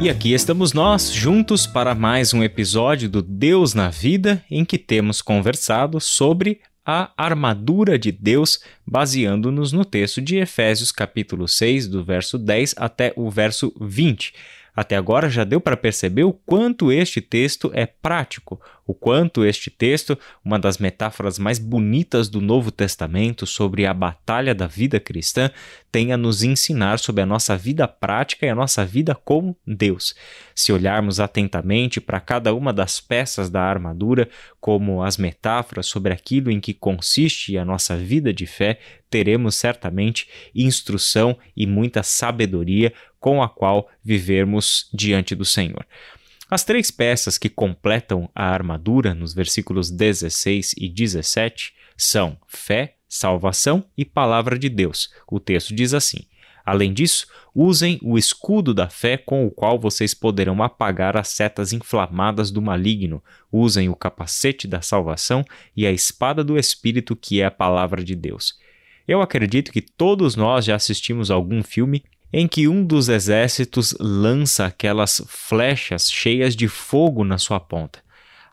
E aqui estamos nós, juntos para mais um episódio do Deus na Vida, em que temos conversado sobre a armadura de Deus, baseando-nos no texto de Efésios capítulo 6, do verso 10 até o verso 20. Até agora já deu para perceber o quanto este texto é prático, o quanto este texto, uma das metáforas mais bonitas do Novo Testamento sobre a batalha da vida cristã, tem a nos ensinar sobre a nossa vida prática e a nossa vida com Deus. Se olharmos atentamente para cada uma das peças da armadura, como as metáforas sobre aquilo em que consiste a nossa vida de fé, teremos certamente instrução e muita sabedoria com a qual vivermos diante do Senhor. As três peças que completam a armadura, nos versículos 16 e 17, são fé, salvação e palavra de Deus. O texto diz assim: Além disso, usem o escudo da fé com o qual vocês poderão apagar as setas inflamadas do maligno. Usem o capacete da salvação e a espada do Espírito, que é a palavra de Deus. Eu acredito que todos nós já assistimos algum filme em que um dos exércitos lança aquelas flechas cheias de fogo na sua ponta.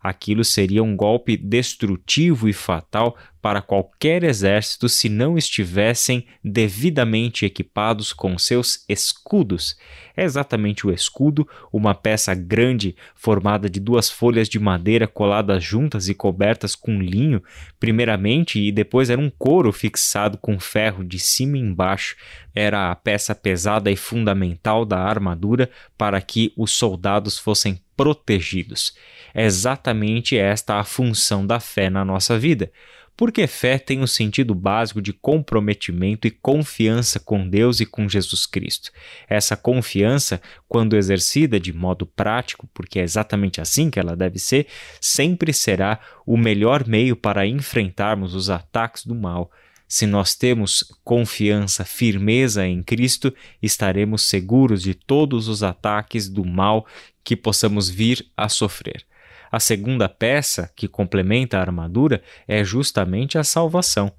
Aquilo seria um golpe destrutivo e fatal para qualquer exército se não estivessem devidamente equipados com seus escudos. É exatamente o escudo, uma peça grande formada de duas folhas de madeira coladas juntas e cobertas com linho, primeiramente, e depois era um couro fixado com ferro de cima e embaixo. Era a peça pesada e fundamental da armadura para que os soldados fossem protegidos. É exatamente esta a função da fé na nossa vida porque fé tem um sentido básico de comprometimento e confiança com Deus e com Jesus Cristo. Essa confiança, quando exercida de modo prático, porque é exatamente assim que ela deve ser, sempre será o melhor meio para enfrentarmos os ataques do mal. Se nós temos confiança, firmeza em Cristo, estaremos seguros de todos os ataques do mal que possamos vir a sofrer. A segunda peça, que complementa a armadura, é justamente a salvação.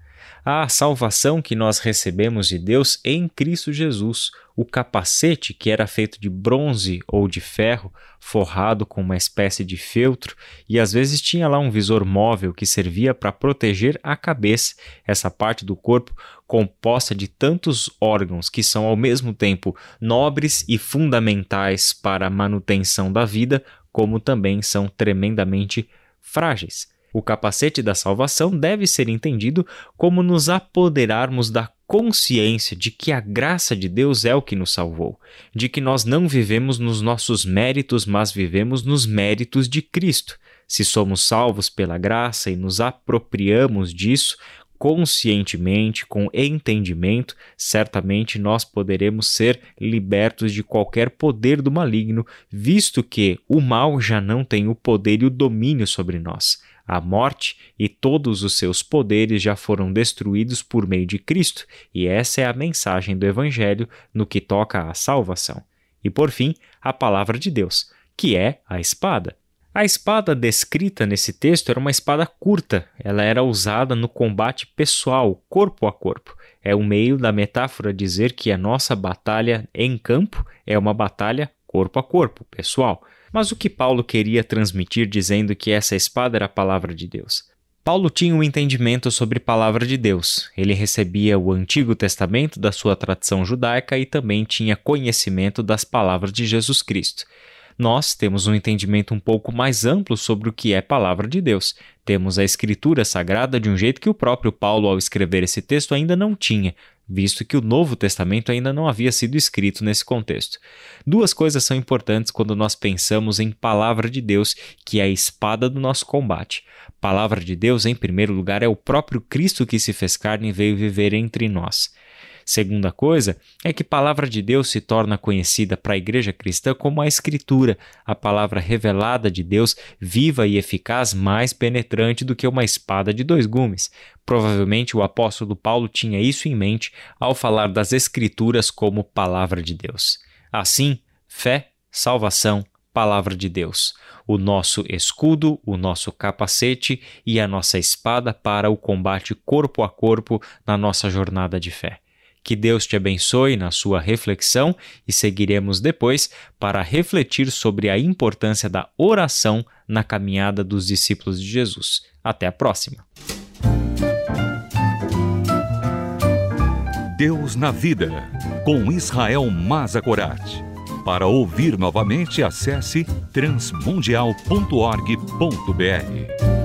A salvação que nós recebemos de Deus em Cristo Jesus, o capacete que era feito de bronze ou de ferro, forrado com uma espécie de feltro, e às vezes tinha lá um visor móvel que servia para proteger a cabeça, essa parte do corpo composta de tantos órgãos que são ao mesmo tempo nobres e fundamentais para a manutenção da vida, como também são tremendamente frágeis. O capacete da salvação deve ser entendido como nos apoderarmos da consciência de que a graça de Deus é o que nos salvou, de que nós não vivemos nos nossos méritos, mas vivemos nos méritos de Cristo. Se somos salvos pela graça e nos apropriamos disso, conscientemente, com entendimento, certamente nós poderemos ser libertos de qualquer poder do maligno, visto que o mal já não tem o poder e o domínio sobre nós. A morte e todos os seus poderes já foram destruídos por meio de Cristo, e essa é a mensagem do Evangelho no que toca à salvação. E por fim, a palavra de Deus, que é a espada. A espada descrita nesse texto era uma espada curta, ela era usada no combate pessoal, corpo a corpo. É o um meio da metáfora dizer que a nossa batalha em campo é uma batalha corpo a corpo, pessoal. Mas o que Paulo queria transmitir dizendo que essa espada era a palavra de Deus? Paulo tinha um entendimento sobre palavra de Deus. Ele recebia o Antigo Testamento da sua tradição judaica e também tinha conhecimento das palavras de Jesus Cristo nós temos um entendimento um pouco mais amplo sobre o que é palavra de Deus. Temos a Escritura Sagrada de um jeito que o próprio Paulo, ao escrever esse texto, ainda não tinha, visto que o Novo Testamento ainda não havia sido escrito nesse contexto. Duas coisas são importantes quando nós pensamos em palavra de Deus, que é a espada do nosso combate. Palavra de Deus, em primeiro lugar, é o próprio Cristo que se fez carne e veio viver entre nós. Segunda coisa é que palavra de Deus se torna conhecida para a igreja cristã como a Escritura, a palavra revelada de Deus, viva e eficaz, mais penetrante do que uma espada de dois gumes. Provavelmente o apóstolo Paulo tinha isso em mente ao falar das Escrituras como palavra de Deus. Assim, fé, salvação, palavra de Deus, o nosso escudo, o nosso capacete e a nossa espada para o combate corpo a corpo na nossa jornada de fé. Que Deus te abençoe na sua reflexão e seguiremos depois para refletir sobre a importância da oração na caminhada dos discípulos de Jesus. Até a próxima! Deus na Vida, com Israel Mazagorat. Para ouvir novamente, acesse transmundial.org.br.